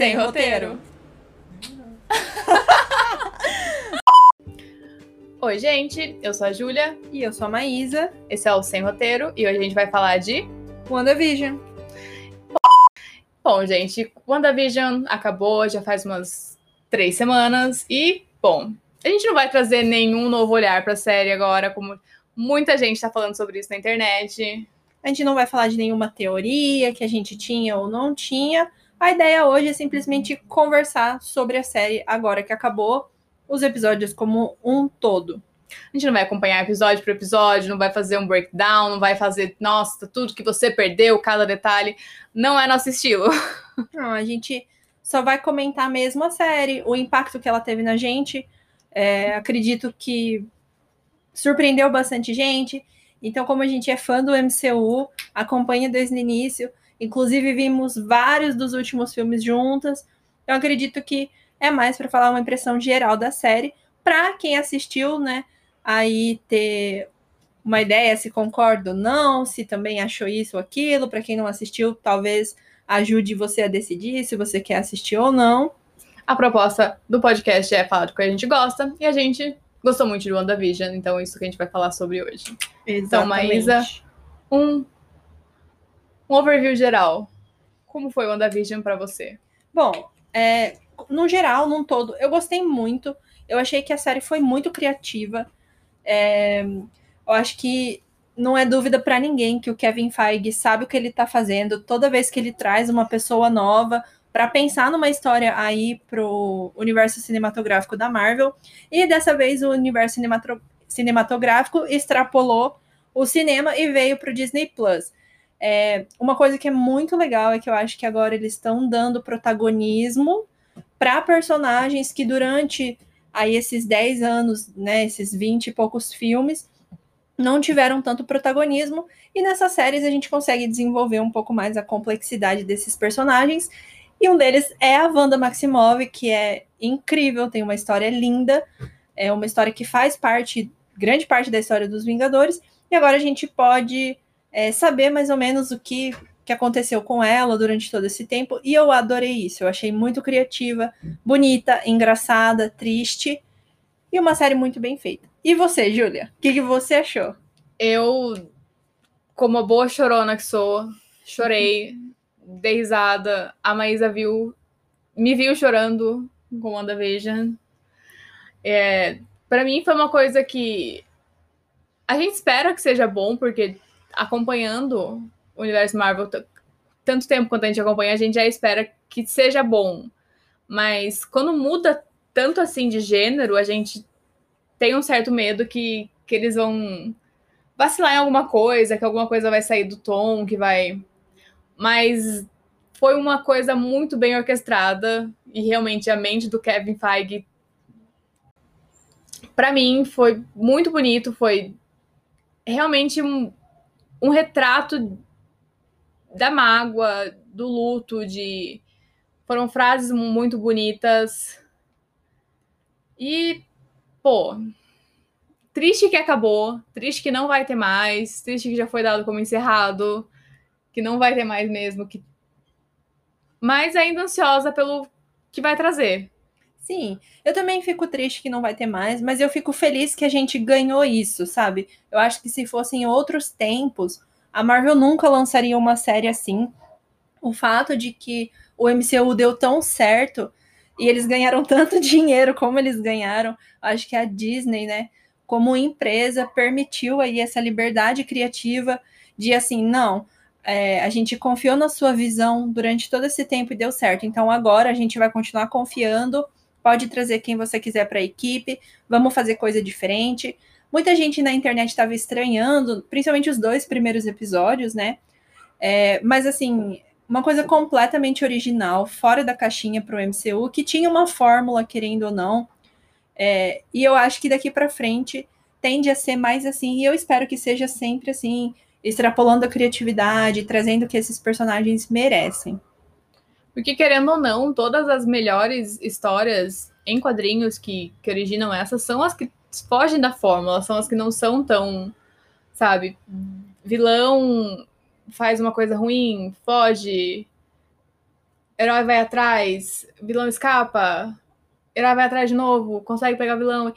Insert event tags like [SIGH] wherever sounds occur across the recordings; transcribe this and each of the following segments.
Sem roteiro. [LAUGHS] Oi, gente, eu sou a Júlia E eu sou a Maísa, esse é o Sem Roteiro e hoje a gente vai falar de. WandaVision. Bom, gente, WandaVision acabou já faz umas três semanas e, bom, a gente não vai trazer nenhum novo olhar pra série agora, como muita gente tá falando sobre isso na internet. A gente não vai falar de nenhuma teoria que a gente tinha ou não tinha. A ideia hoje é simplesmente conversar sobre a série agora que acabou, os episódios como um todo. A gente não vai acompanhar episódio por episódio, não vai fazer um breakdown, não vai fazer, nossa, tudo que você perdeu, cada detalhe. Não é nosso estilo. [LAUGHS] Não, a gente só vai comentar mesmo a série, o impacto que ela teve na gente. É, acredito que surpreendeu bastante gente. Então, como a gente é fã do MCU, acompanha desde o início, inclusive vimos vários dos últimos filmes juntas. Eu acredito que é mais para falar uma impressão geral da série, para quem assistiu, né? Aí ter uma ideia se concorda ou não, se também achou isso ou aquilo. Para quem não assistiu, talvez ajude você a decidir se você quer assistir ou não. A proposta do podcast é falar do que a gente gosta e a gente gostou muito de WandaVision, então é isso que a gente vai falar sobre hoje. Então, Maísa, um, um overview geral. Como foi WandaVision para você? Bom, é, no geral, num todo, eu gostei muito. Eu achei que a série foi muito criativa. É, eu acho que não é dúvida para ninguém que o Kevin Feige sabe o que ele está fazendo. Toda vez que ele traz uma pessoa nova para pensar numa história aí pro universo cinematográfico da Marvel, e dessa vez o universo cinematográfico extrapolou o cinema e veio pro Disney Plus. É, uma coisa que é muito legal é que eu acho que agora eles estão dando protagonismo para personagens que durante aí esses 10 anos, né, esses 20 e poucos filmes, não tiveram tanto protagonismo, e nessas séries a gente consegue desenvolver um pouco mais a complexidade desses personagens, e um deles é a Wanda Maximoff, que é incrível, tem uma história linda, é uma história que faz parte, grande parte da história dos Vingadores, e agora a gente pode é, saber mais ou menos o que, que aconteceu com ela durante todo esse tempo, e eu adorei isso, eu achei muito criativa, bonita, engraçada, triste, e uma série muito bem feita. E você, Júlia? O que, que você achou? Eu, como a boa chorona que sou, chorei, dei risada. A Maísa viu, me viu chorando com WandaVision. É, para mim foi uma coisa que a gente espera que seja bom, porque acompanhando o universo Marvel tanto tempo quanto a gente acompanha, a gente já espera que seja bom. Mas quando muda tanto assim de gênero, a gente tem um certo medo que, que eles vão vacilar em alguma coisa, que alguma coisa vai sair do tom, que vai. Mas foi uma coisa muito bem orquestrada e realmente a mente do Kevin Feige para mim foi muito bonito, foi realmente um, um retrato da mágoa, do luto, de foram frases muito bonitas. E pô, triste que acabou, triste que não vai ter mais, triste que já foi dado como encerrado, que não vai ter mais mesmo, que mas ainda ansiosa pelo que vai trazer. Sim, eu também fico triste que não vai ter mais, mas eu fico feliz que a gente ganhou isso, sabe? Eu acho que se fossem outros tempos, a Marvel nunca lançaria uma série assim. O fato de que o MCU deu tão certo e eles ganharam [LAUGHS] tanto dinheiro como eles ganharam, acho que a Disney, né, como empresa, permitiu aí essa liberdade criativa de assim, não, é, a gente confiou na sua visão durante todo esse tempo e deu certo. Então agora a gente vai continuar confiando. Pode trazer quem você quiser para a equipe. Vamos fazer coisa diferente. Muita gente na internet estava estranhando, principalmente os dois primeiros episódios, né? É, mas assim, uma coisa completamente original, fora da caixinha para o MCU, que tinha uma fórmula, querendo ou não. É, e eu acho que daqui para frente tende a ser mais assim, e eu espero que seja sempre assim, extrapolando a criatividade, trazendo o que esses personagens merecem. Porque, querendo ou não, todas as melhores histórias em quadrinhos que, que originam essas são as que fogem da fórmula, são as que não são tão, sabe, vilão faz uma coisa ruim, foge. herói vai atrás, vilão escapa, herói vai atrás de novo, consegue pegar vilão.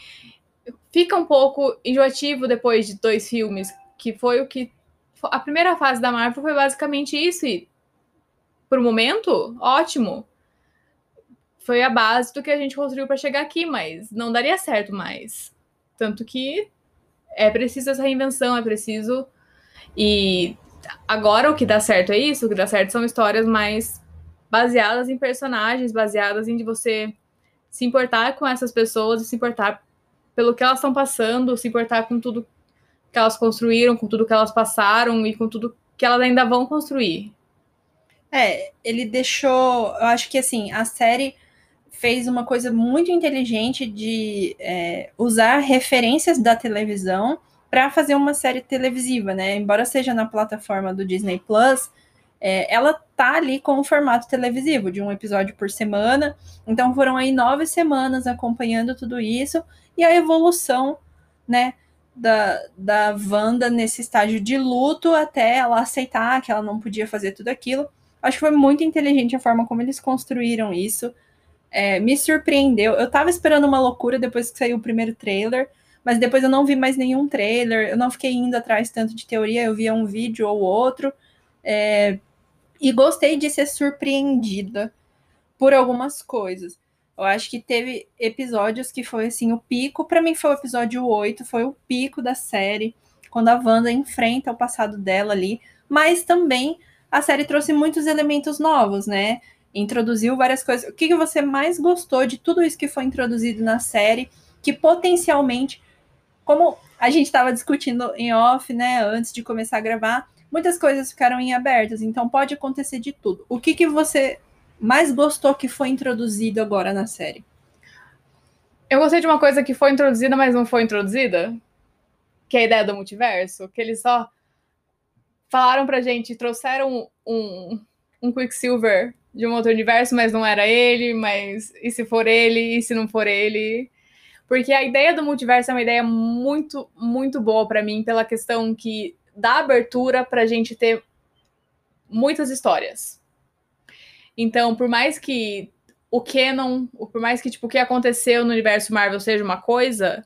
Fica um pouco enjoativo depois de dois filmes, que foi o que. A primeira fase da Marvel foi basicamente isso, e pro momento, ótimo. Foi a base do que a gente construiu para chegar aqui, mas não daria certo mais. Tanto que é preciso essa reinvenção, é preciso. E agora o que dá certo é isso, o que dá certo são histórias mais baseadas em personagens, baseadas em você se importar com essas pessoas se importar pelo que elas estão passando, se importar com tudo que elas construíram, com tudo que elas passaram e com tudo que elas ainda vão construir. É, ele deixou. Eu acho que assim, a série fez uma coisa muito inteligente de é, usar referências da televisão para fazer uma série televisiva, né? Embora seja na plataforma do Disney Plus, é, ela tá ali com o formato televisivo, de um episódio por semana. Então foram aí nove semanas acompanhando tudo isso e a evolução, né? Da, da Wanda nesse estágio de luto até ela aceitar que ela não podia fazer tudo aquilo. Acho que foi muito inteligente a forma como eles construíram isso. É, me surpreendeu. Eu tava esperando uma loucura depois que saiu o primeiro trailer, mas depois eu não vi mais nenhum trailer. Eu não fiquei indo atrás tanto de teoria, eu via um vídeo ou outro. É, e gostei de ser surpreendida por algumas coisas. Eu acho que teve episódios que foi assim, o pico, para mim foi o episódio 8, foi o pico da série, quando a Wanda enfrenta o passado dela ali, mas também a série trouxe muitos elementos novos, né? Introduziu várias coisas. O que, que você mais gostou de tudo isso que foi introduzido na série, que potencialmente, como a gente estava discutindo em off, né, antes de começar a gravar, muitas coisas ficaram em abertas, então pode acontecer de tudo. O que, que você mais gostou que foi introduzido agora na série? Eu gostei de uma coisa que foi introduzida, mas não foi introduzida, que é a ideia do multiverso, que eles só falaram pra gente, trouxeram um, um Quicksilver de um outro universo, mas não era ele, mas e se for ele, e se não for ele? Porque a ideia do multiverso é uma ideia muito, muito boa para mim, pela questão que dá abertura para a gente ter muitas histórias. Então, por mais que o canon, por mais que tipo, o que aconteceu no universo Marvel seja uma coisa,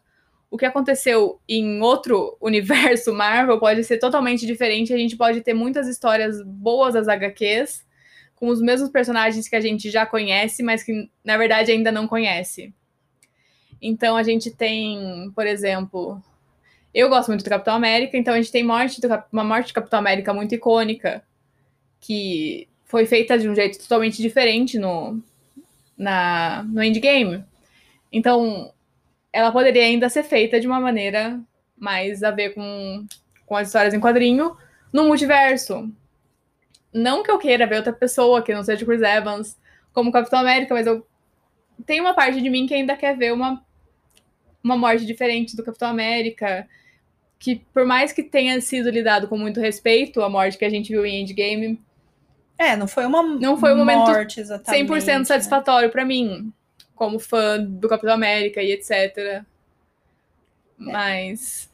o que aconteceu em outro [LAUGHS] universo Marvel pode ser totalmente diferente. A gente pode ter muitas histórias boas das HQs, com os mesmos personagens que a gente já conhece, mas que na verdade ainda não conhece. Então a gente tem, por exemplo, eu gosto muito do Capitão América, então a gente tem morte do, uma morte do Capitão América muito icônica, que foi feita de um jeito totalmente diferente no, na, no endgame. Então, ela poderia ainda ser feita de uma maneira mais a ver com, com as histórias em quadrinho no multiverso. Não que eu queira ver outra pessoa que não seja Chris Evans como Capitão América, mas eu tenho uma parte de mim que ainda quer ver uma, uma morte diferente do Capitão América que por mais que tenha sido lidado com muito respeito, a morte que a gente viu em Endgame. É, não foi uma não foi um momento morte exatamente, 100% né? satisfatório para mim, como fã do Capitão América e etc. É. Mas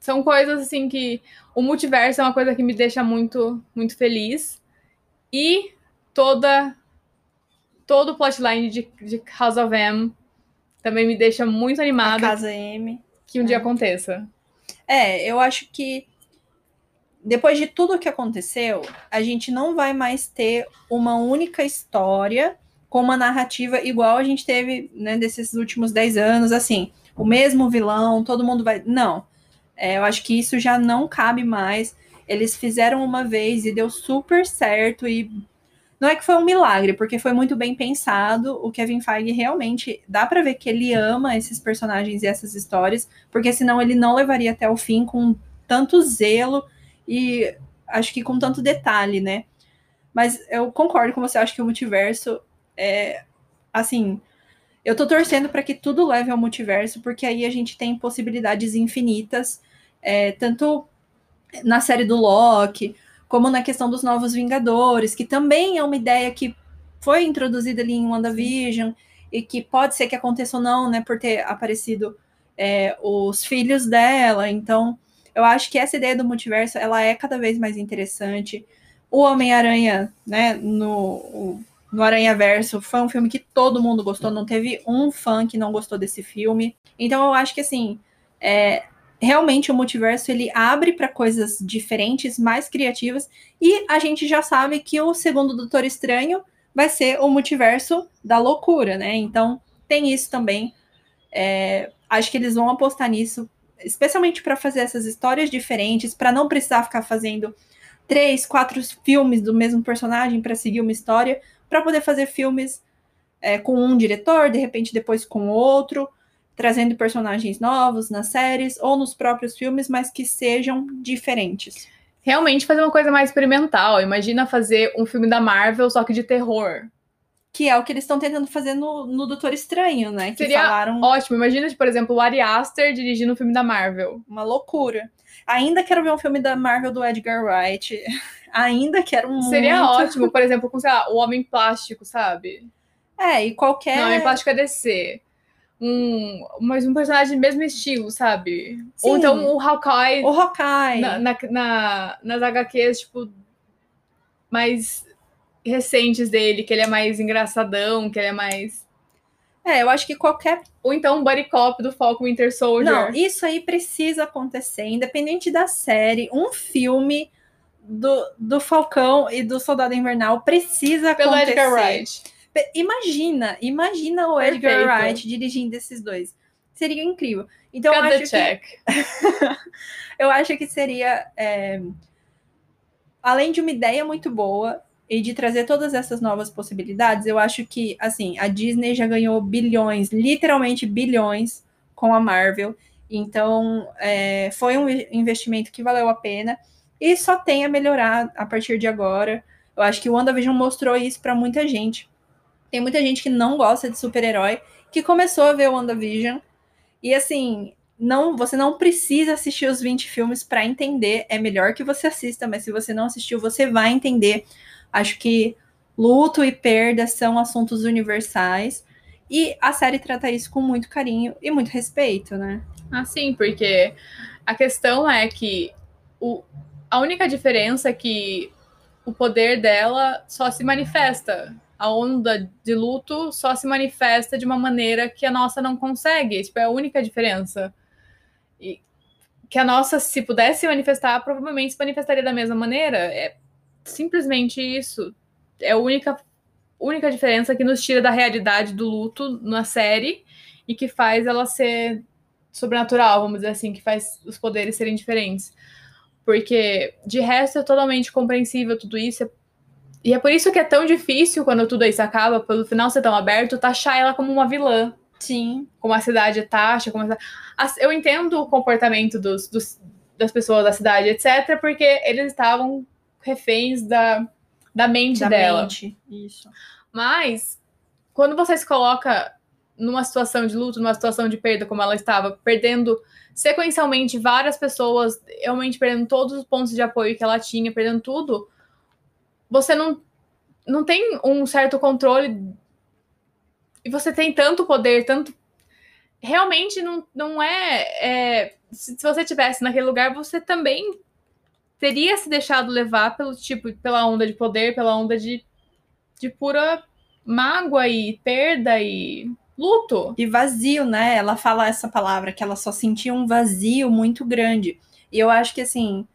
são coisas assim que o multiverso é uma coisa que me deixa muito muito feliz e toda todo o plotline de, de House of M também me deixa muito animada. A Casa M. Que um é. dia aconteça. É, eu acho que depois de tudo que aconteceu, a gente não vai mais ter uma única história com uma narrativa igual a gente teve né, desses últimos 10 anos, assim, o mesmo vilão, todo mundo vai. Não. É, eu acho que isso já não cabe mais. Eles fizeram uma vez e deu super certo e não é que foi um milagre, porque foi muito bem pensado. O Kevin Feige realmente dá para ver que ele ama esses personagens e essas histórias, porque senão ele não levaria até o fim com tanto zelo e acho que com tanto detalhe, né? Mas eu concordo com você, acho que o multiverso é assim, eu tô torcendo para que tudo leve ao multiverso, porque aí a gente tem possibilidades infinitas, é, tanto na série do Loki, como na questão dos Novos Vingadores, que também é uma ideia que foi introduzida ali em WandaVision e que pode ser que aconteça ou não, né, por ter aparecido é, os filhos dela. Então, eu acho que essa ideia do multiverso ela é cada vez mais interessante. O Homem-Aranha, né, no no Aranha Verso. Foi um filme que todo mundo gostou, não teve um fã que não gostou desse filme. Então eu acho que assim, é, realmente o multiverso ele abre para coisas diferentes, mais criativas, e a gente já sabe que o segundo Doutor Estranho vai ser o multiverso da loucura, né? Então tem isso também. É, acho que eles vão apostar nisso, especialmente para fazer essas histórias diferentes, para não precisar ficar fazendo três, quatro filmes do mesmo personagem para seguir uma história, para poder fazer filmes é, com um diretor, de repente depois com outro, trazendo personagens novos nas séries ou nos próprios filmes, mas que sejam diferentes. Realmente fazer uma coisa mais experimental. Imagina fazer um filme da Marvel, só que de terror. Que é o que eles estão tentando fazer no, no Doutor Estranho, né? Que Seria falaram ótimo. Imagina, por exemplo, o Ari Aster dirigindo um filme da Marvel. uma loucura. Ainda quero ver um filme da Marvel do Edgar Wright. [LAUGHS] Ainda quero muito. Seria [LAUGHS] ótimo, por exemplo, com, sei lá, o Homem Plástico, sabe? É, e qualquer. Não, o Homem Plástico é DC. Um, mas um personagem do mesmo estilo, sabe? Ou Sim. então o Hawkeye O Hawkeye. na, na, na- nas HQs, tipo, mais recentes dele, que ele é mais engraçadão, que ele é mais. É, eu acho que qualquer. Ou então o Buddy Cop do Falcon Winter Soldier. Não, isso aí precisa acontecer, independente da série. Um filme do, do Falcão e do Soldado Invernal precisa pelo acontecer. Edgar Wright. Imagina, imagina o Edgar Perfeito. Wright dirigindo esses dois. Seria incrível. Então, eu Cut the acho, que, check. [LAUGHS] eu acho que seria. é, além de uma ideia muito boa e de trazer todas essas novas possibilidades, eu acho que, assim, a Disney já ganhou bilhões, literalmente bilhões, com a Marvel. Então, é, foi um investimento que valeu a pena e só tem a melhorar a partir de agora. Eu acho que o WandaVision mostrou isso para muita gente. Tem muita gente que não gosta de super-herói, que começou a ver o WandaVision. E assim, não, você não precisa assistir os 20 filmes para entender. É melhor que você assista, mas se você não assistiu, você vai entender. Acho que luto e perda são assuntos universais. E a série trata isso com muito carinho e muito respeito, né? Ah, sim, porque a questão é que o, a única diferença é que o poder dela só se manifesta. A onda de luto só se manifesta de uma maneira que a nossa não consegue. Tipo, é a única diferença. E que a nossa, se pudesse manifestar, provavelmente se manifestaria da mesma maneira. É simplesmente isso. É a única, única diferença que nos tira da realidade do luto na série e que faz ela ser sobrenatural, vamos dizer assim, que faz os poderes serem diferentes. Porque de resto é totalmente compreensível tudo isso. E é por isso que é tão difícil quando tudo isso acaba, pelo final ser tão aberto, taxar ela como uma vilã. Sim. Como a cidade taxa, como. As- Eu entendo o comportamento dos, dos- das pessoas da cidade, etc., porque eles estavam reféns da, da mente Da dela. mente. Isso. Mas, quando você se coloca numa situação de luto, numa situação de perda, como ela estava, perdendo sequencialmente várias pessoas, realmente perdendo todos os pontos de apoio que ela tinha, perdendo tudo, você não, não tem um certo controle. E você tem tanto poder, tanto. Realmente não, não é. é se, você tivesse naquele lugar, você também teria se deixado levar pelo tipo, pela onda de poder, pela onda de, de pura mágoa e perda e luto. E vazio, né? Ela fala essa palavra, que ela só sentia um vazio muito grande. E eu acho que, assim,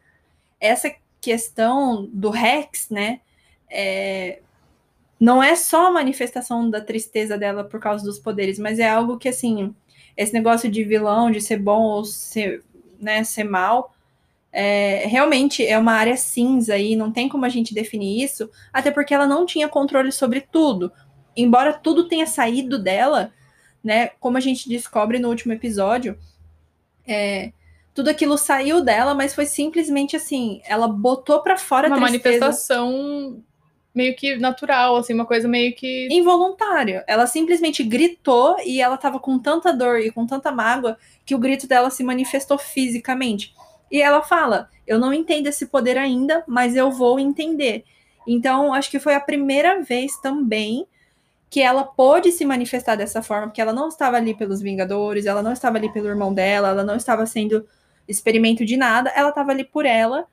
essa questão do Rex, né? é, Não é só a manifestação da tristeza dela por causa dos poderes, mas é algo que, assim, esse negócio de vilão, de ser bom ou ser, né, ser mal, é, realmente é uma área cinza e não tem como a gente definir isso, até porque ela não tinha controle sobre tudo. Embora tudo tenha saído dela, né? Como a gente descobre no último episódio, é, tudo aquilo saiu dela, mas foi simplesmente assim, ela botou pra fora Uma a tristeza manifestação meio que natural, assim, uma coisa meio que. involuntária. Ela simplesmente gritou e ela tava com tanta dor e com tanta mágoa que o grito dela se manifestou fisicamente. E ela fala: Eu não entendo esse poder ainda, mas eu vou entender. Então, acho que foi a primeira vez também que ela pôde se manifestar dessa forma, porque ela não estava ali pelos Vingadores, ela não estava ali pelo irmão dela, ela não estava sendo experimento de nada, ela estava ali por ela.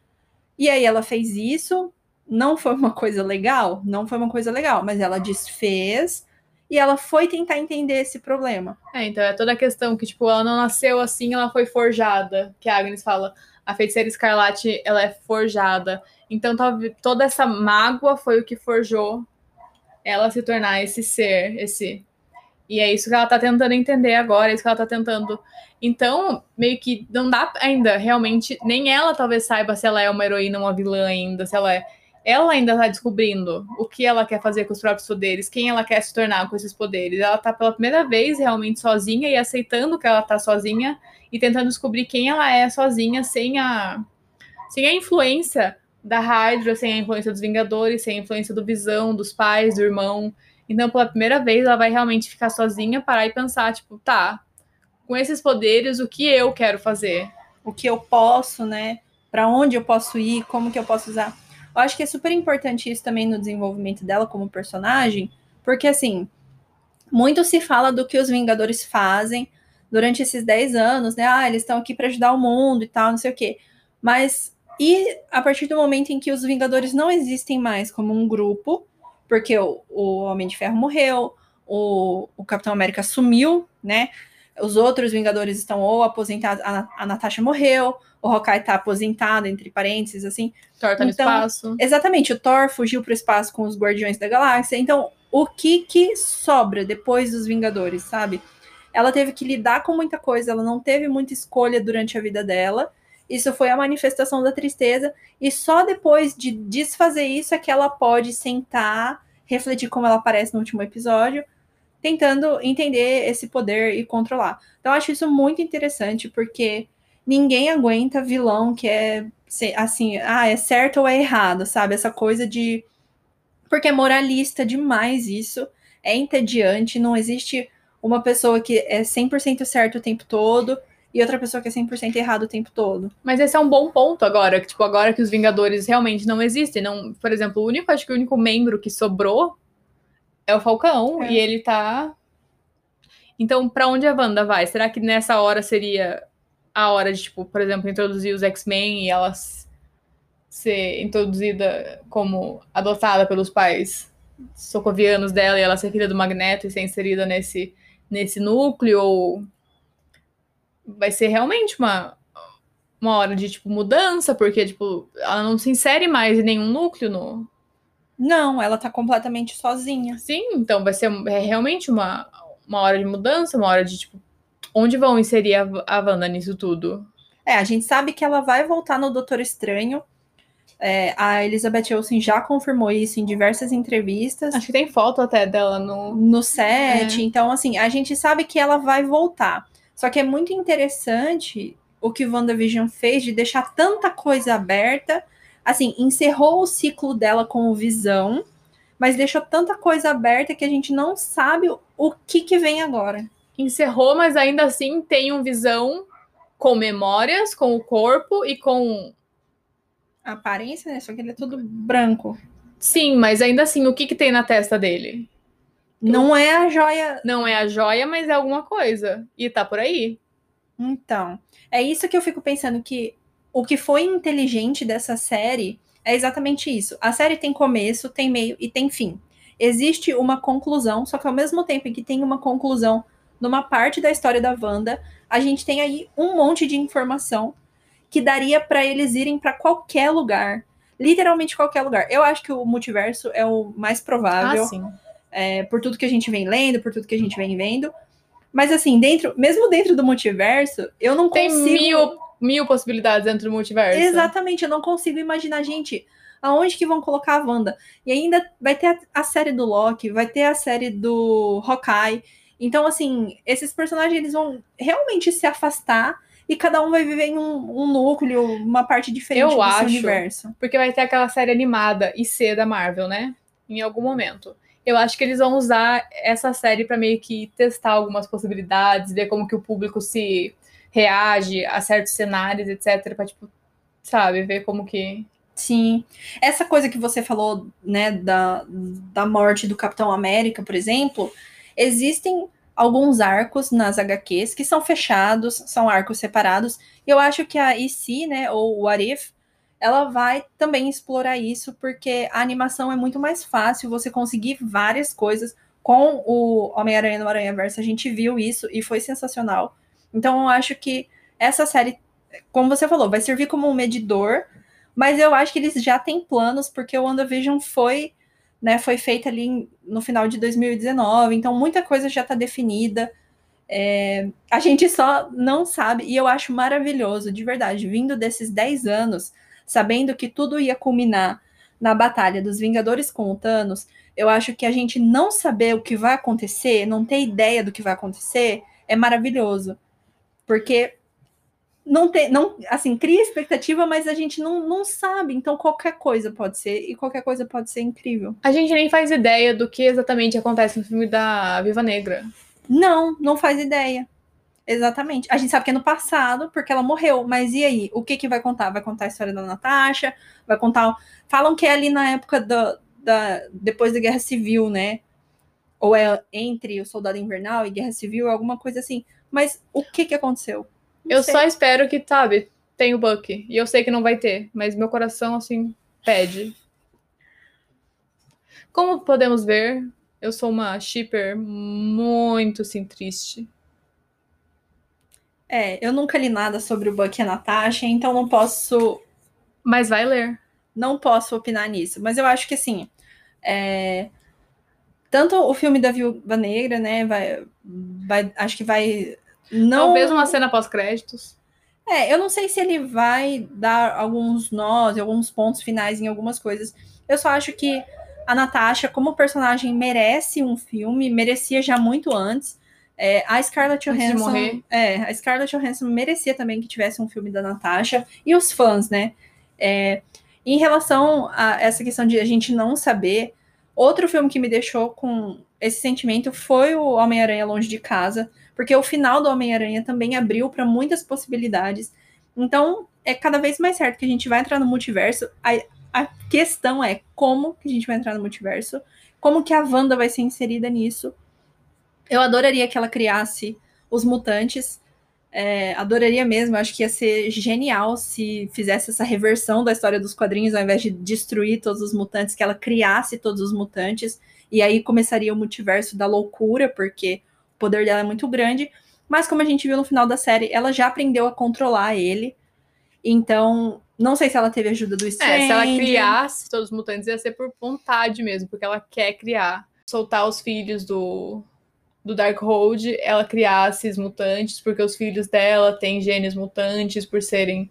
E aí ela fez isso, não foi uma coisa legal, não foi uma coisa legal, mas ela desfez e ela foi tentar entender esse problema. É, então é toda a questão que, tipo, ela não nasceu assim, ela foi forjada, que a Agnes fala, a feiticeira escarlate, ela é forjada. Então, toda essa mágoa foi o que forjou ela se tornar esse ser, esse. E é isso que ela tá tentando entender agora, é isso que ela tá tentando. Então, meio que não dá ainda, realmente, nem ela talvez saiba se ela é uma heroína ou uma vilã ainda, se ela é. Ela ainda tá descobrindo o que ela quer fazer com os próprios poderes, quem ela quer se tornar com esses poderes. Ela tá pela primeira vez realmente sozinha e aceitando que ela tá sozinha e tentando descobrir quem ela é sozinha, sem a, sem a influência da Hydra, sem a influência dos Vingadores, sem a influência do Visão, dos pais, do irmão. Então, pela primeira vez, ela vai realmente ficar sozinha, parar e pensar, tipo, tá, com esses poderes, o que eu quero fazer? O que eu posso, né? Para onde eu posso ir, como que eu posso usar. Eu acho que é super importante isso também no desenvolvimento dela como personagem, porque assim, muito se fala do que os Vingadores fazem durante esses 10 anos, né? Ah, eles estão aqui para ajudar o mundo e tal, não sei o quê. Mas e a partir do momento em que os Vingadores não existem mais como um grupo, porque o, o Homem de Ferro morreu, o, o Capitão América sumiu, né? Os outros Vingadores estão ou aposentados, a, a Natasha morreu, o Hawkeye tá aposentado, entre parênteses, assim. Thor tá então, no espaço. Exatamente, o Thor fugiu pro espaço com os Guardiões da Galáxia. Então, o que que sobra depois dos Vingadores, sabe? Ela teve que lidar com muita coisa, ela não teve muita escolha durante a vida dela. Isso foi a manifestação da tristeza, e só depois de desfazer isso é que ela pode sentar, refletir como ela aparece no último episódio, tentando entender esse poder e controlar. Então, eu acho isso muito interessante, porque ninguém aguenta vilão que é assim, ah, é certo ou é errado, sabe? Essa coisa de. Porque é moralista demais isso, é entediante, não existe uma pessoa que é 100% certo o tempo todo e outra pessoa que é 100% errado o tempo todo. Mas esse é um bom ponto agora, que tipo, agora que os Vingadores realmente não existem, não, por exemplo, o único, acho que o único membro que sobrou é o Falcão é. e ele tá Então, para onde a Wanda vai? Será que nessa hora seria a hora de, tipo, por exemplo, introduzir os X-Men e elas ser introduzida como adotada pelos pais socovianos dela e ela ser filha do Magneto e ser inserida nesse, nesse núcleo? Ou vai ser realmente uma, uma hora de, tipo, mudança, porque, tipo, ela não se insere mais em nenhum núcleo no... Não, ela tá completamente sozinha. Sim, então vai ser é realmente uma, uma hora de mudança, uma hora de, tipo, onde vão inserir a, a Wanda nisso tudo? É, a gente sabe que ela vai voltar no Doutor Estranho. É, a Elizabeth Olsen já confirmou isso em diversas entrevistas. Acho que tem foto até dela no, no set. É. Então, assim, a gente sabe que ela vai voltar. Só que é muito interessante o que WandaVision fez de deixar tanta coisa aberta. Assim, encerrou o ciclo dela com o Visão, mas deixou tanta coisa aberta que a gente não sabe o que, que vem agora encerrou, mas ainda assim tem um visão com memórias, com o corpo e com a aparência, né? Só que ele é todo branco. Sim, mas ainda assim, o que, que tem na testa dele? Não é a joia. Não é a joia, mas é alguma coisa. E tá por aí. Então, é isso que eu fico pensando que o que foi inteligente dessa série é exatamente isso. A série tem começo, tem meio e tem fim. Existe uma conclusão, só que ao mesmo tempo em que tem uma conclusão numa parte da história da Wanda, a gente tem aí um monte de informação que daria para eles irem para qualquer lugar. Literalmente qualquer lugar. Eu acho que o multiverso é o mais provável. Ah, sim. É, por tudo que a gente vem lendo, por tudo que a gente vem vendo. Mas assim, dentro, mesmo dentro do multiverso, eu não Tem consigo. Tem mil, mil possibilidades dentro do multiverso. Exatamente, eu não consigo imaginar, gente, aonde que vão colocar a Wanda. E ainda vai ter a, a série do Loki, vai ter a série do Hawkeye. Então, assim, esses personagens eles vão realmente se afastar e cada um vai viver em um, um núcleo, uma parte diferente Eu do acho, universo. Porque vai ter aquela série animada e C da Marvel, né? Em algum momento. Eu acho que eles vão usar essa série para meio que testar algumas possibilidades, ver como que o público se reage a certos cenários, etc, para tipo, sabe, ver como que Sim. Essa coisa que você falou, né, da, da morte do Capitão América, por exemplo, Existem alguns arcos nas HQs que são fechados, são arcos separados. Eu acho que a EC, né, ou o Arif, ela vai também explorar isso, porque a animação é muito mais fácil você conseguir várias coisas. Com o Homem-Aranha no Aranha Verso, a gente viu isso e foi sensacional. Então, eu acho que essa série, como você falou, vai servir como um medidor, mas eu acho que eles já têm planos, porque o WandaVision foi, né, foi feita ali no final de 2019, então muita coisa já está definida. É, a gente só não sabe, e eu acho maravilhoso, de verdade, vindo desses 10 anos, sabendo que tudo ia culminar na batalha dos Vingadores com o Thanos, eu acho que a gente não saber o que vai acontecer, não ter ideia do que vai acontecer, é maravilhoso. Porque não tem, não, assim, cria expectativa, mas a gente não, não sabe. Então qualquer coisa pode ser, e qualquer coisa pode ser incrível. A gente nem faz ideia do que exatamente acontece no filme da Viva Negra. Não, não faz ideia. Exatamente. A gente sabe que é no passado, porque ela morreu. Mas e aí? O que que vai contar? Vai contar a história da Natasha? Vai contar. Falam que é ali na época do, da. depois da Guerra Civil, né? Ou é entre o Soldado Invernal e Guerra Civil, alguma coisa assim. Mas o que que aconteceu? Não eu sei. só espero que, sabe, tem o Buck. E eu sei que não vai ter, mas meu coração, assim, pede. Como podemos ver, eu sou uma shipper muito, assim, triste. É, eu nunca li nada sobre o Buck e a Natasha, então não posso. Mas vai ler. Não posso opinar nisso. Mas eu acho que assim. É... Tanto o filme da Viúva Negra, né? Vai, vai, acho que vai. Não... Talvez uma cena pós-créditos. É, eu não sei se ele vai dar alguns nós, alguns pontos finais em algumas coisas. Eu só acho que a Natasha, como personagem, merece um filme, merecia já muito antes. É, a Scarlett Johansson. É, a Scarlett Johansson merecia também que tivesse um filme da Natasha. E os fãs, né? É, em relação a essa questão de a gente não saber, outro filme que me deixou com esse sentimento foi o Homem-Aranha Longe de Casa, porque o final do Homem-Aranha também abriu para muitas possibilidades. Então, é cada vez mais certo que a gente vai entrar no multiverso. A, a questão é como que a gente vai entrar no multiverso, como que a Wanda vai ser inserida nisso eu adoraria que ela criasse os mutantes. É, adoraria mesmo, acho que ia ser genial se fizesse essa reversão da história dos quadrinhos, ao invés de destruir todos os mutantes, que ela criasse todos os mutantes, e aí começaria o multiverso da loucura, porque poder dela é muito grande. Mas como a gente viu no final da série, ela já aprendeu a controlar ele. Então, não sei se ela teve ajuda do Strange. É, se ela criasse todos os mutantes, ia ser por vontade mesmo, porque ela quer criar. Soltar os filhos do, do Darkhold ela criasse os mutantes, porque os filhos dela têm genes mutantes por serem.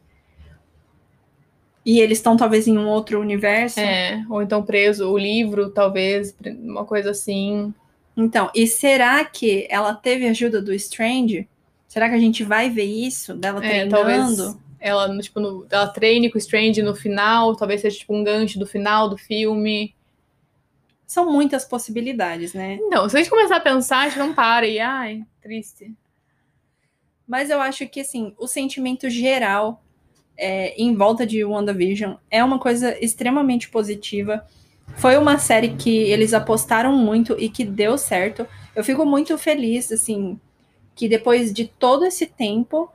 E eles estão talvez em um outro universo. É, ou então preso, o livro, talvez, uma coisa assim. Então, e será que ela teve ajuda do Strange? Será que a gente vai ver isso dela é, treinando? Talvez ela, tipo, no, ela treine com o Strange no final, talvez seja tipo um gancho do final do filme são muitas possibilidades, né? Não, se a gente começar a pensar, a gente não para e, ai, triste. Mas eu acho que, assim, o sentimento geral é, em volta de WandaVision é uma coisa extremamente positiva. Foi uma série que eles apostaram muito e que deu certo. Eu fico muito feliz, assim, que depois de todo esse tempo,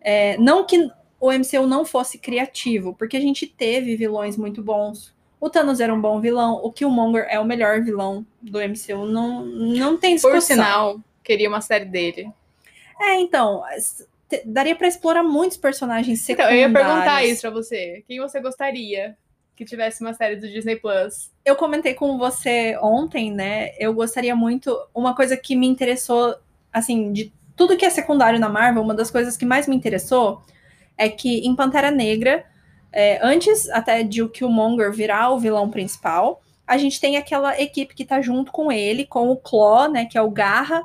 é, não que o MCU não fosse criativo, porque a gente teve vilões muito bons, o Thanos era um bom vilão, o Killmonger é o melhor vilão do MCU, não, não tem discussão. Por sinal, queria uma série dele. É, então, daria para explorar muitos personagens secundários. Então, eu ia perguntar isso pra você. Quem você gostaria que tivesse uma série do Disney Plus? Eu comentei com você ontem, né? Eu gostaria muito. Uma coisa que me interessou, assim, de tudo que é secundário na Marvel, uma das coisas que mais me interessou é que em Pantera Negra é, antes até de o Killmonger virar o vilão principal, a gente tem aquela equipe que tá junto com ele, com o Claw, né, que é o Garra,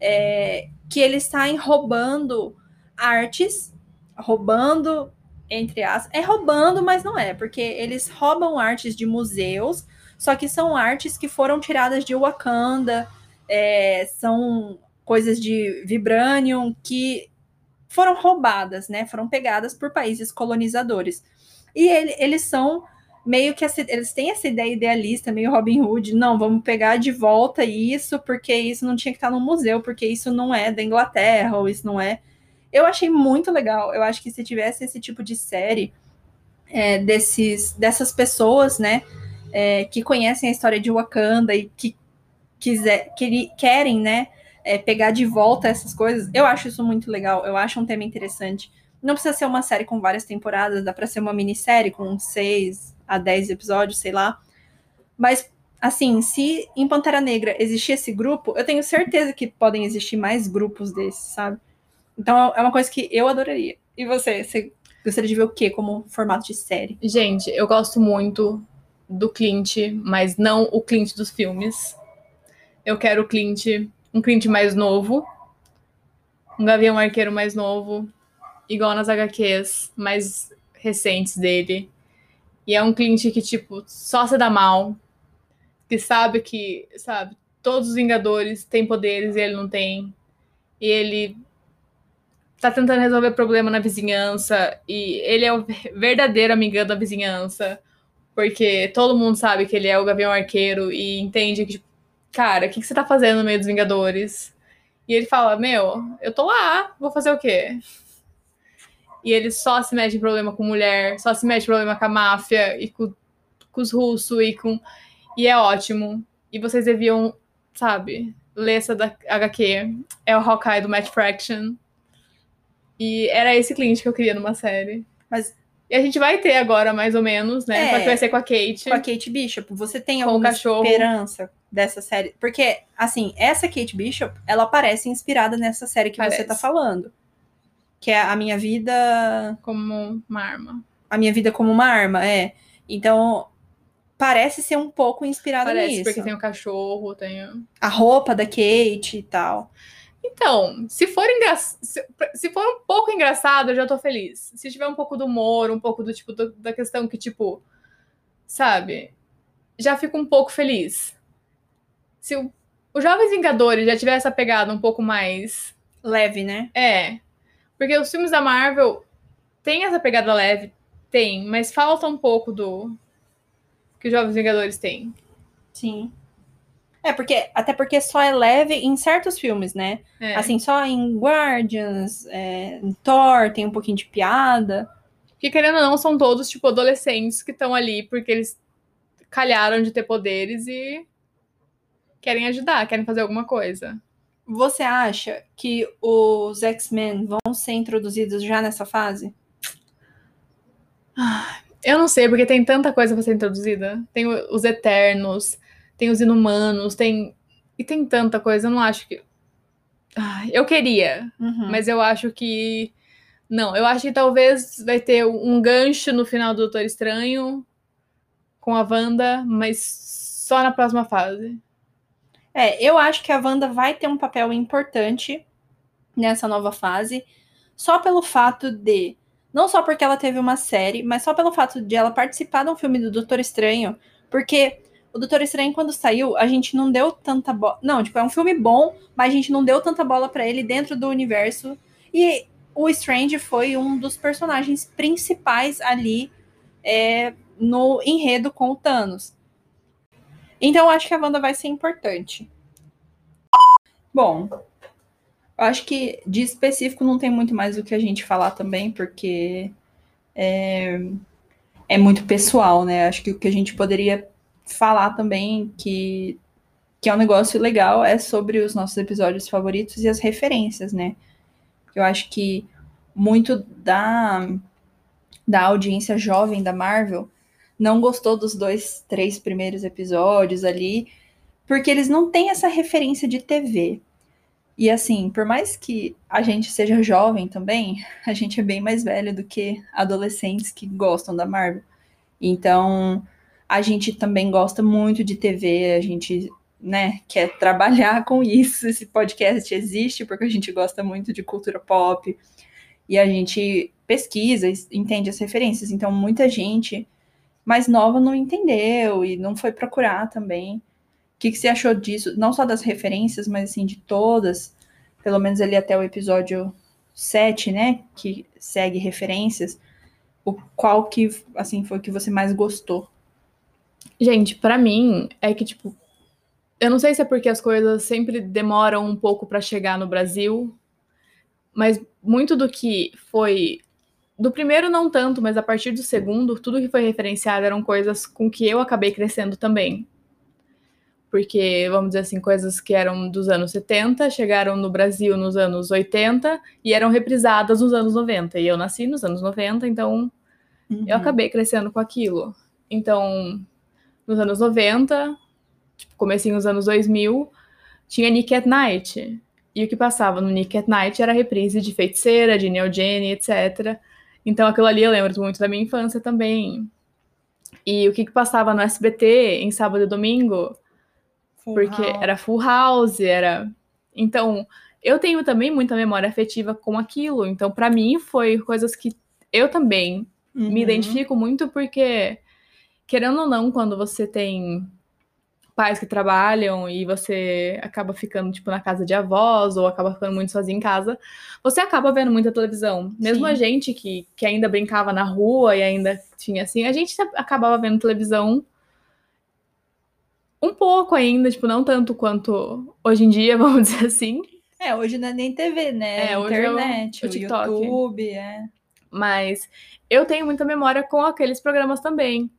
é, que eles saem roubando artes, roubando, entre as... É roubando, mas não é, porque eles roubam artes de museus, só que são artes que foram tiradas de Wakanda, é, são coisas de Vibranium que foram roubadas, né? Foram pegadas por países colonizadores. E ele, eles são meio que essa, eles têm essa ideia idealista, meio Robin Hood, não, vamos pegar de volta isso, porque isso não tinha que estar no museu, porque isso não é da Inglaterra, ou isso não é. Eu achei muito legal. Eu acho que se tivesse esse tipo de série, é, desses, dessas pessoas, né? É, que conhecem a história de Wakanda e que, quiser, que querem, né? É, pegar de volta essas coisas. Eu acho isso muito legal. Eu acho um tema interessante. Não precisa ser uma série com várias temporadas, dá para ser uma minissérie com seis a dez episódios, sei lá. Mas, assim, se em Pantera Negra existir esse grupo, eu tenho certeza que podem existir mais grupos desses, sabe? Então é uma coisa que eu adoraria. E você? Você gostaria de ver o quê como formato de série? Gente, eu gosto muito do Clint, mas não o Clint dos filmes. Eu quero o Clint, um Clint mais novo, um Gavião Arqueiro mais novo, igual nas HQs mais recentes dele. E é um Clint que, tipo, só se dá mal, que sabe que, sabe, todos os Vingadores têm poderes e ele não tem. E ele tá tentando resolver problema na vizinhança e ele é o verdadeiro amigão da vizinhança, porque todo mundo sabe que ele é o Gavião Arqueiro e entende que, tipo, cara, o que, que você tá fazendo no meio dos Vingadores? E ele fala, meu, eu tô lá, vou fazer o quê? E ele só se mete em problema com mulher, só se mete em problema com a máfia e com, com os russos e com... E é ótimo. E vocês deviam, sabe, ler essa da HQ. É o Hawkeye do Matt Fraction e era esse cliente que eu queria numa série. Mas e a gente vai ter agora, mais ou menos, né? É, que vai ser com a Kate. Com a Kate Bishop. Você tem alguma esperança dessa série? Porque, assim, essa Kate Bishop, ela parece inspirada nessa série que parece. você tá falando. Que é A Minha Vida... Como uma arma. A Minha Vida como uma arma, é. Então, parece ser um pouco inspirada parece, nisso. porque tem o cachorro, tem... A roupa da Kate e tal. Então, se for, engra... se, for um pouco engraçado, eu já tô feliz. Se tiver um pouco do humor, um pouco do tipo do, da questão que, tipo, sabe? Já fico um pouco feliz. Se o, os Jovens Vingadores já tiver essa pegada um pouco mais. Leve, né? É. Porque os filmes da Marvel têm essa pegada leve, tem, mas falta um pouco do que os Jovens Vingadores têm. Sim. É, porque até porque só é leve em certos filmes, né? É. Assim, só em Guardians, é, em Thor, tem um pouquinho de piada. Que querendo ou não, são todos, tipo, adolescentes que estão ali porque eles calharam de ter poderes e querem ajudar, querem fazer alguma coisa. Você acha que os X-Men vão ser introduzidos já nessa fase? Eu não sei, porque tem tanta coisa pra ser introduzida. Tem os Eternos, tem os inumanos, tem. E tem tanta coisa, eu não acho que. eu queria, uhum. mas eu acho que. Não, eu acho que talvez vai ter um gancho no final do Doutor Estranho com a Wanda, mas só na próxima fase. É, eu acho que a Wanda vai ter um papel importante nessa nova fase, só pelo fato de. Não só porque ela teve uma série, mas só pelo fato de ela participar de um filme do Doutor Estranho, porque o Doutor Estranho, quando saiu, a gente não deu tanta bola. Não, tipo, é um filme bom, mas a gente não deu tanta bola para ele dentro do universo. E o Strange foi um dos personagens principais ali é, no enredo com o Thanos. Então eu acho que a Wanda vai ser importante. Bom, eu acho que de específico não tem muito mais o que a gente falar também, porque é, é muito pessoal, né? Acho que o que a gente poderia falar também que, que é um negócio legal é sobre os nossos episódios favoritos e as referências, né? Eu acho que muito da, da audiência jovem da Marvel não gostou dos dois, três primeiros episódios ali, porque eles não têm essa referência de TV. E assim, por mais que a gente seja jovem também, [LAUGHS] a gente é bem mais velho do que adolescentes que gostam da Marvel. Então, a gente também gosta muito de TV, a gente né, quer trabalhar [LAUGHS] com isso. Esse podcast existe porque a gente gosta muito de cultura pop e a gente pesquisa, entende as referências. Então, muita gente mais nova não entendeu e não foi procurar também. O que, que você achou disso? Não só das referências, mas assim, de todas, pelo menos ali até o episódio 7, né? Que segue referências. O qual que assim foi que você mais gostou? Gente, para mim é que tipo, eu não sei se é porque as coisas sempre demoram um pouco para chegar no Brasil, mas muito do que foi do primeiro não tanto, mas a partir do segundo, tudo que foi referenciado eram coisas com que eu acabei crescendo também. Porque, vamos dizer assim, coisas que eram dos anos 70, chegaram no Brasil nos anos 80 e eram reprisadas nos anos 90. E eu nasci nos anos 90, então uhum. eu acabei crescendo com aquilo. Então, nos anos 90, tipo, comecinho nos anos 2000, tinha Nick at Night. E o que passava no Nick at Night era reprise de Feiticeira, de Neo Gene, etc. Então aquilo ali eu lembro muito da minha infância também. E o que, que passava no SBT em sábado e domingo? Full porque house. era Full House, era. Então, eu tenho também muita memória afetiva com aquilo. Então, para mim, foi coisas que eu também uhum. me identifico muito, porque, querendo ou não, quando você tem pais que trabalham e você acaba ficando, tipo, na casa de avós ou acaba ficando muito sozinho em casa, você acaba vendo muita televisão. Mesmo Sim. a gente que, que ainda brincava na rua e ainda tinha assim, a gente acabava vendo televisão um pouco ainda, tipo, não tanto quanto hoje em dia, [LAUGHS] vamos dizer assim. É, hoje não é nem TV, né? É, Internet, é o, o, TikTok. YouTube, é. Mas eu tenho muita memória com aqueles programas também.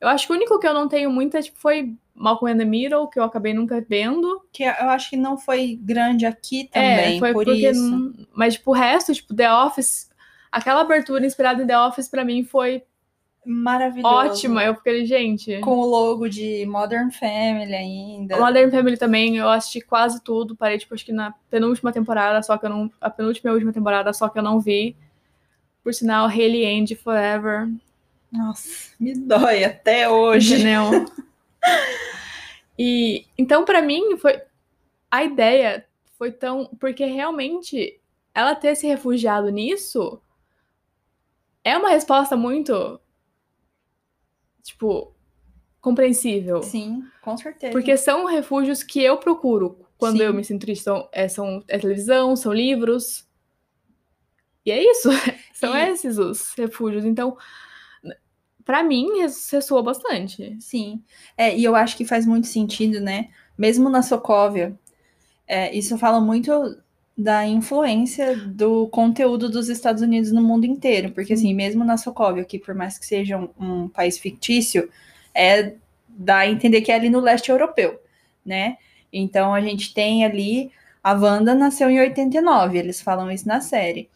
Eu acho que o único que eu não tenho muita tipo, foi Malcolm in the Middle, que eu acabei nunca vendo. Que eu acho que não foi grande aqui é, também, é, foi por porque, isso. Mas, tipo, o resto, tipo, The Office, aquela abertura inspirada em The Office, para mim, foi maravilhoso. Ótima, eu fiquei, gente. Com o logo de Modern Family ainda. Modern Family também, eu assisti quase tudo. Parei, tipo, acho que na penúltima temporada, só que eu não. A penúltima e última temporada, só que eu não vi. Por sinal, Haley End Forever. Nossa, me dói até hoje. Entendeu? [LAUGHS] e então, para mim, foi. A ideia foi tão. Porque realmente ela ter se refugiado nisso é uma resposta muito. Tipo, compreensível. Sim, com certeza. Porque são refúgios que eu procuro quando Sim. eu me sinto triste. São, é, são é televisão, são livros. E é isso. [LAUGHS] são e... esses os refúgios. Então, para mim, ressoou bastante. Sim. É, e eu acho que faz muito sentido, né? Mesmo na Sokovia, é, isso fala muito da influência do conteúdo dos Estados Unidos no mundo inteiro. Porque, assim, mesmo na Sokovia, que por mais que seja um, um país fictício, é dá a entender que é ali no leste europeu, né? Então a gente tem ali. A Wanda nasceu em 89, eles falam isso na série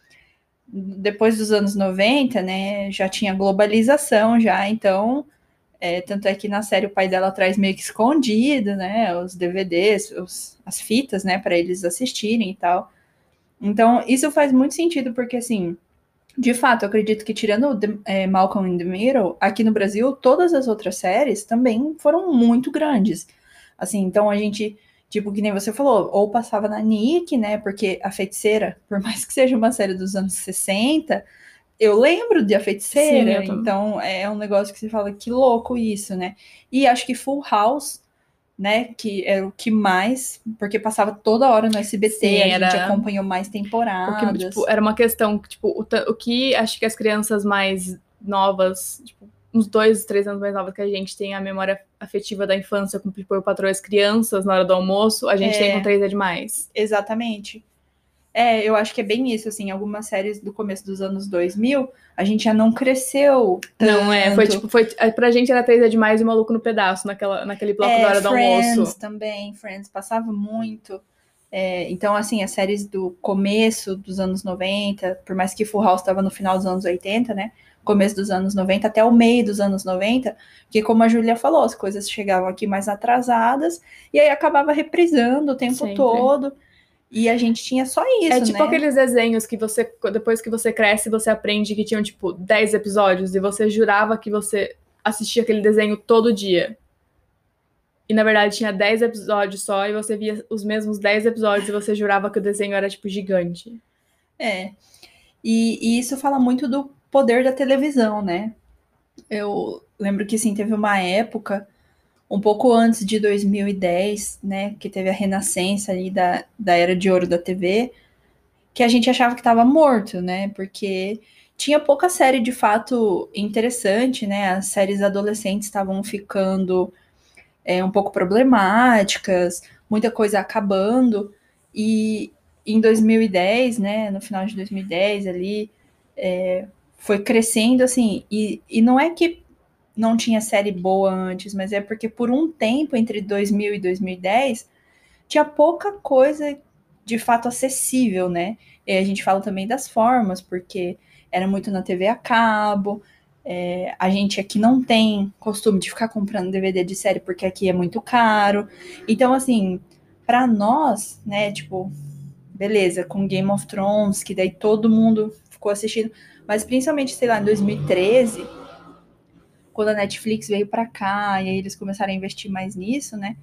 depois dos anos 90, né, já tinha globalização já, então, é, tanto é que na série o pai dela traz meio que escondido, né, os DVDs, os, as fitas, né, para eles assistirem e tal. Então, isso faz muito sentido, porque, assim, de fato, eu acredito que tirando é, Malcolm in the Middle, aqui no Brasil, todas as outras séries também foram muito grandes. Assim, então a gente Tipo, que nem você falou, ou passava na Nick, né? Porque a feiticeira, por [LAUGHS] mais que seja uma série dos anos 60, eu lembro de a feiticeira. Sim, então é um negócio que você fala, que louco isso, né? E acho que Full House, né? Que era o que mais, porque passava toda hora no SBT, Sim, a era... gente acompanhou mais temporadas. Porque, tipo, era uma questão, tipo, o, o que acho que as crianças mais novas, tipo, uns dois, três anos mais novos que a gente tem a memória afetiva da infância com Pipo e Patroas Crianças na hora do almoço, a gente é, tem com três é demais. Exatamente. É, eu acho que é bem isso, assim, algumas séries do começo dos anos 2000, a gente já não cresceu tanto. Não, é, foi tipo, foi, pra gente era três é demais e Maluco no Pedaço, naquela, naquele bloco é, da hora do Friends almoço. também, Friends, passava muito. É, então, assim, as séries do começo dos anos 90, por mais que Full House estava no final dos anos 80, né, começo dos anos 90 até o meio dos anos 90, que como a Júlia falou, as coisas chegavam aqui mais atrasadas e aí acabava reprisando o tempo Sempre. todo. E a gente tinha só isso, É tipo né? aqueles desenhos que você, depois que você cresce, você aprende que tinham, tipo, 10 episódios e você jurava que você assistia aquele desenho todo dia. E na verdade tinha 10 episódios só e você via os mesmos 10 episódios e você jurava que o desenho era, tipo, gigante. É. E, e isso fala muito do poder da televisão, né? Eu lembro que sim, teve uma época, um pouco antes de 2010, né, que teve a renascença ali da, da era de ouro da TV, que a gente achava que estava morto, né? Porque tinha pouca série de fato interessante, né? As séries adolescentes estavam ficando é, um pouco problemáticas, muita coisa acabando. E em 2010, né, no final de 2010 ali, é, foi crescendo assim, e, e não é que não tinha série boa antes, mas é porque por um tempo, entre 2000 e 2010, tinha pouca coisa de fato acessível, né? E a gente fala também das formas, porque era muito na TV a cabo. É, a gente aqui não tem costume de ficar comprando DVD de série porque aqui é muito caro. Então, assim, para nós, né, tipo, beleza, com Game of Thrones, que daí todo mundo ficou assistindo, mas principalmente, sei lá, em 2013, quando a Netflix veio para cá e aí eles começaram a investir mais nisso, né?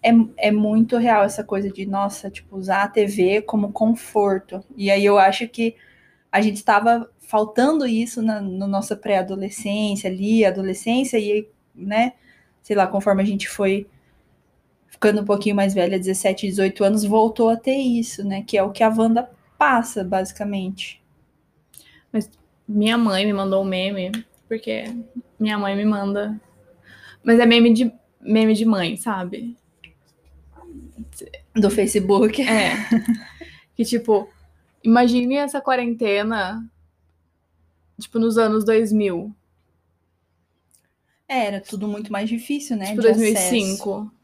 É, é muito real essa coisa de, nossa, tipo, usar a TV como conforto. E aí eu acho que a gente estava faltando isso na no nossa pré-adolescência ali, adolescência, e, né, sei lá, conforme a gente foi ficando um pouquinho mais velha, 17, 18 anos, voltou a ter isso, né? Que é o que a Wanda passa, basicamente. Mas minha mãe me mandou um meme, porque minha mãe me manda. Mas é meme de, meme de mãe, sabe? Do Facebook. É. que tipo, imagine essa quarentena, tipo, nos anos 2000. É, era tudo muito mais difícil, né? Tipo, de 2005. acesso.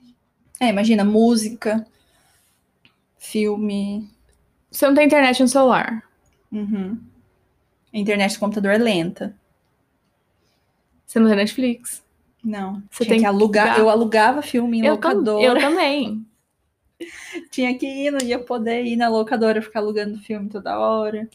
É, imagina, música, filme. Você não tem internet no celular. Uhum. A internet do computador é lenta. Você não tem Netflix. Não. Você tinha tem que que alugar. ligar. Eu alugava filme em Eu, locadora. eu também. [LAUGHS] Tinha que ir, não ia poder ir na locadora ficar alugando filme toda hora.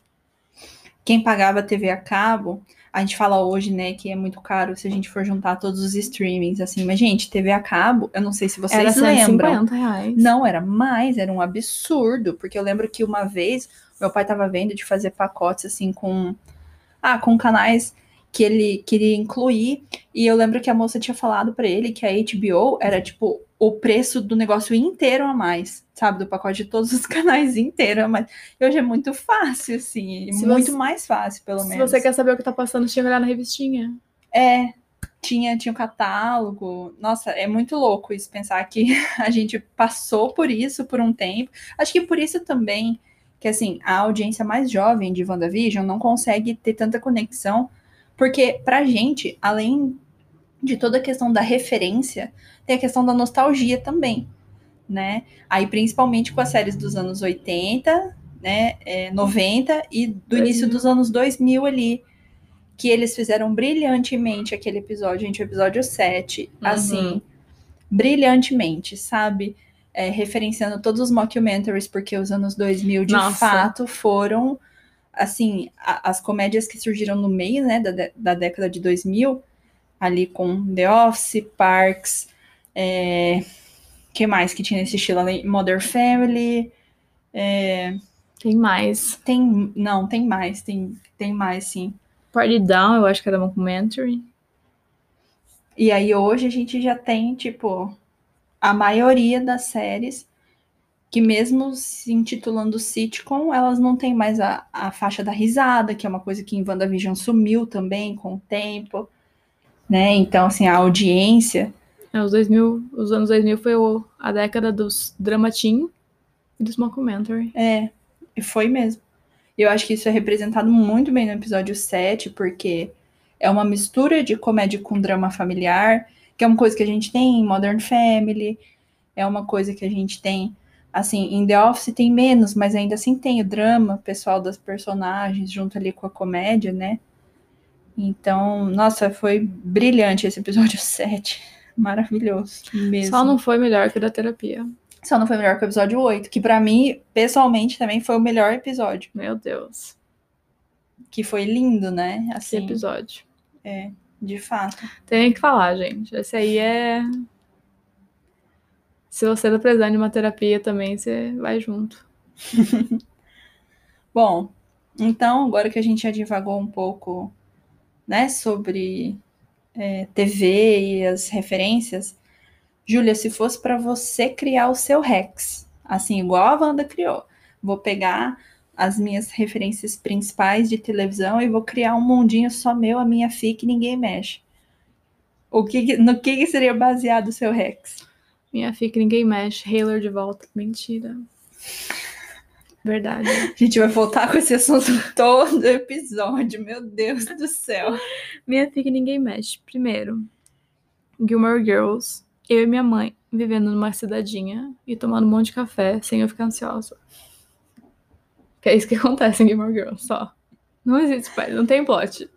Quem pagava TV a cabo, a gente fala hoje, né, que é muito caro se a gente for juntar todos os streamings, assim. Mas, gente, TV a cabo, eu não sei se vocês Era lembram. 150 reais. Não, era mais, era um absurdo, porque eu lembro que uma vez meu pai tava vendo de fazer pacotes assim com ah, com canais que ele queria incluir, e eu lembro que a moça tinha falado pra ele que a HBO era tipo o preço do negócio inteiro a mais, sabe, do pacote de todos os [LAUGHS] canais inteiro a mais. E hoje é muito fácil assim, Se muito você- mais fácil, pelo Se menos. você quer saber o que tá passando, tinha que olhar na revistinha. É, tinha, tinha um catálogo. Nossa, é muito louco isso, pensar que [LAUGHS] a gente passou por isso por um tempo. Acho que por isso também que, assim, a audiência mais jovem de WandaVision não consegue ter tanta conexão, porque pra gente, além de toda a questão da referência, tem a questão da nostalgia também, né? Aí, principalmente com as séries dos anos 80, né, é, 90 e do início 2000. dos anos 2000 ali, que eles fizeram brilhantemente aquele episódio, gente, o episódio 7, Uhum. assim, brilhantemente, sabe? É, referenciando todos os mockumentaries, porque os anos 2000, de Nossa. fato, foram, assim, a- as comédias que surgiram no meio, né, da, da década de 2000, ali com The Office, Parks, é, que mais que tinha nesse estilo? Modern Family, é, Tem mais. tem, não, tem mais, tem, tem mais, sim. Party Down, eu acho que era documentary. E aí hoje a gente já tem, tipo, a maioria das séries que mesmo se intitulando sitcom, elas não têm mais a, a faixa da risada, que é uma coisa que em WandaVision sumiu também com o tempo, né? Então, assim, a audiência, É, os 2000, os anos 2000 foi o- a década dos dramatim e dos mockumentary. é, e foi mesmo. E eu acho que isso é representado muito bem no episódio 7, porque é uma mistura de comédia com drama familiar, que é uma coisa que a gente tem em Modern Family, é uma coisa que a gente tem, assim, em The Office tem menos, mas ainda assim tem o drama pessoal das personagens junto ali com a comédia, né? Então, nossa, foi brilhante esse episódio [LAUGHS] 7. Maravilhoso mesmo. Só não foi melhor que o da terapia. Só não foi melhor que o episódio 8, que pra mim, pessoalmente, também foi o melhor episódio. Meu Deus. Que foi lindo, né? Assim, episódio. De fato. Tem que falar, gente. Esse aí é. Se você tá precisando de uma terapia também, você vai junto. [LAUGHS] Bom, então, agora que a gente já divagou um pouco, né, sobre é, TV e as referências, Júlia, se fosse para você criar o seu Rex, assim, igual a Wanda criou, vou pegar as minhas referências principais de televisão e vou criar um mundinho só meu, a minha fica e ninguém mexe. O que, no que, seria baseado o seu Rex? Minha fica, ninguém mexe. Hailer de volta. Mentira. Verdade. [LAUGHS] A gente vai voltar com esse assunto [LAUGHS] todo episódio, meu Deus do céu. Minha fica ninguém mexe. Primeiro, Gilmore Girls. Eu e minha mãe vivendo numa cidadinha e tomando um monte de café sem eu ficar ansiosa. Que é isso que acontece em Gilmore Girls, só. Não existe pai, não tem plot.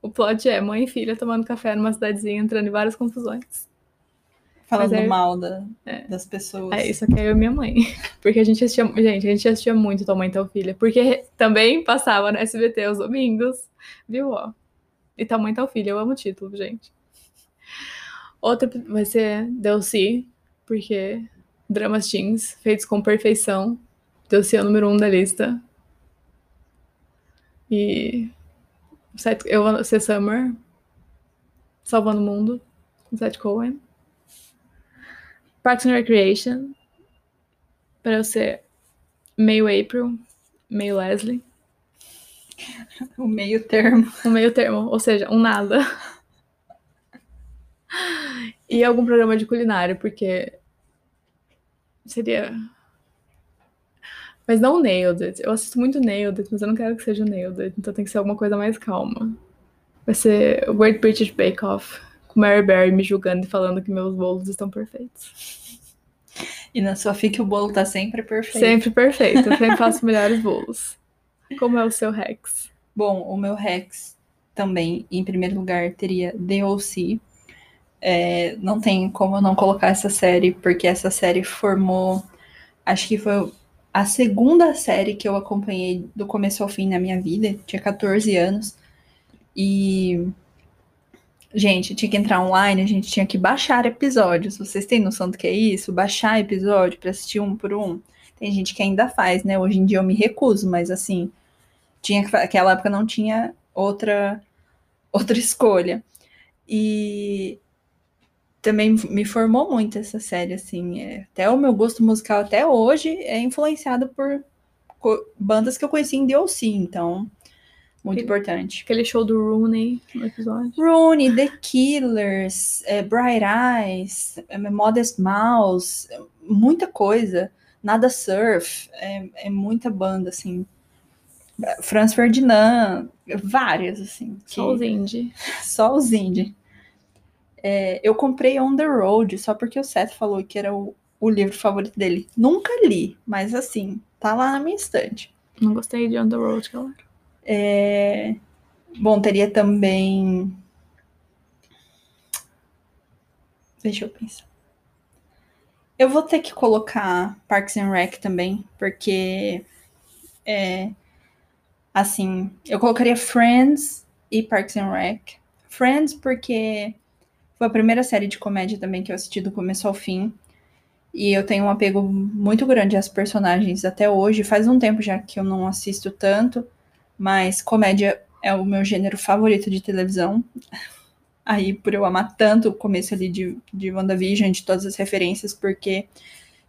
O plot é mãe e filha tomando café numa cidadezinha, entrando em várias confusões. Falando Mas é- mal da- é. das pessoas. É isso que é eu e minha mãe. [LAUGHS] Porque a gente assistia. Gente, a gente assistia muito Tua Mãe e Tua Filha. Porque também passava no SBT aos domingos. Viu, ó? E Tua Mãe e Tua Filha. Eu amo o título, gente. Outra vai ser DLC. Porque dramas teens feitos com perfeição. DLC é o número um da lista. E. Eu vou ser Summer. Salvando o Mundo. Com Seth Cohen. Parks and Recreation. Pra eu ser meio April, meio Leslie. [LAUGHS] O meio termo. Um meio termo, ou seja, um nada. [LAUGHS] E algum programa de culinária, porque seria. Mas não Nailed It. Eu assisto muito Nailed It, mas eu não quero que seja Nailed It. Então tem que ser alguma coisa mais calma. Vai ser Great British Bake Off, com Mary Berry me julgando e falando que meus bolos estão perfeitos. E na sua fica o bolo tá sempre perfeito. Sempre perfeito. Eu sempre faço melhores bolos. Como é o seu Rex? Bom, o meu Rex também, em primeiro lugar, teria The O.C. É, não tem como eu não colocar essa série, porque essa série formou. Acho que foi a segunda série que eu acompanhei do começo ao fim na minha vida. Tinha 14 anos. E. Gente, tinha que entrar online, a gente tinha que baixar episódios. Vocês têm noção do que é isso? Baixar episódio pra assistir um por um. Tem gente que ainda faz, né? Hoje em dia eu me recuso, mas assim, tinha que aquela época não tinha outra [LAUGHS] outra escolha. E também me formou muito essa série, assim. é, até o meu gosto musical até hoje é influenciado por bandas que eu conheci em DLC, então muito importante. Aquele show do Rooney no episódio. Rooney, The Killers, é, Bright Eyes, é, Modest Mouse, é, muita coisa. Nada Surf, é, é muita banda, assim. Franz Ferdinand, várias, assim. que- Só os indie. [LAUGHS] só os indie. É, eu comprei On the Road só porque o Seth falou que era o, o livro favorito dele. Nunca li, mas assim, tá lá na minha estante. Não gostei de On the Road, galera. É, Bom, teria também. Deixa eu pensar. Eu vou ter que colocar Parks and Rec também, porque é assim, eu colocaria Friends e Parks and Rec. Friends porque foi a primeira série de comédia também que eu assisti do começo ao fim. E eu tenho um apego muito grande às personagens até hoje. Faz um tempo já que eu não assisto tanto, mas comédia é o meu gênero favorito de televisão. [LAUGHS] Aí, por eu amar tanto o começo ali de, de WandaVision, de todas as referências, porque,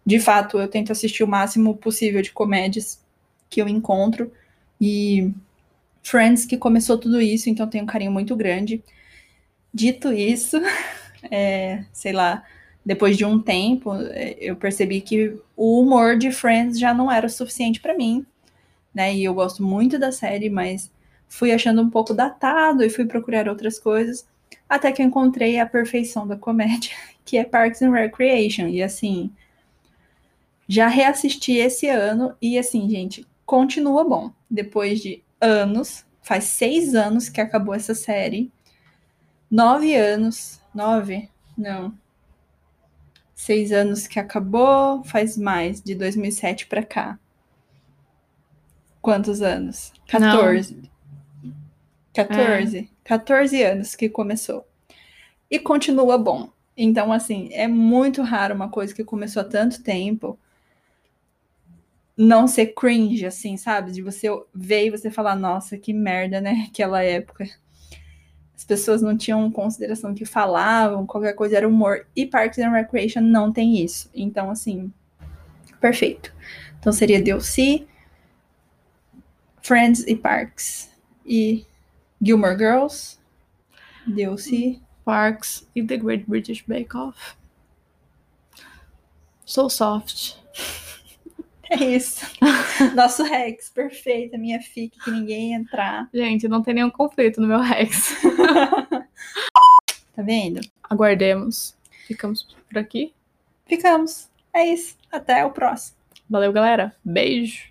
de fato, eu tento assistir o máximo possível de comédias que eu encontro. E Friends, que começou tudo isso, então tenho um carinho muito grande. Dito isso, [LAUGHS] é, sei lá, depois de um tempo, é, eu percebi que o humor de Friends já não era o suficiente para mim, né? E eu gosto muito da série, mas fui achando um pouco datado e fui procurar outras coisas, até que eu encontrei a perfeição da comédia, [LAUGHS] que é Parks and Recreation. E assim, já reassisti esse ano e assim, gente, continua bom. Depois de anos, faz seis anos que acabou essa série, nove anos, nove? Não. Seis anos que acabou, faz mais, de 2007 para cá. Quantos anos? 14. 14. 14 anos que começou. E continua bom. Então, assim, é muito raro uma coisa que começou há tanto tempo não ser cringe, assim, sabe? De você ver e você falar, nossa, que merda, né? Aquela época. As pessoas não tinham consideração que falavam, qualquer coisa era humor. E Parks and Recreation não tem isso. Então, assim, perfeito. Então seria DLC, Friends e Parks. E Gilmore Girls, DLC. Parks e The Great British Bake Off. So soft. É isso. [LAUGHS] Nosso Rex, perfeito. A minha fic, que ninguém entrar. Gente, não tem nenhum conflito no meu Rex. [LAUGHS] Tá vendo? Aguardemos. Ficamos por aqui. Ficamos. É isso. Até o próximo. Valeu, galera. Beijo.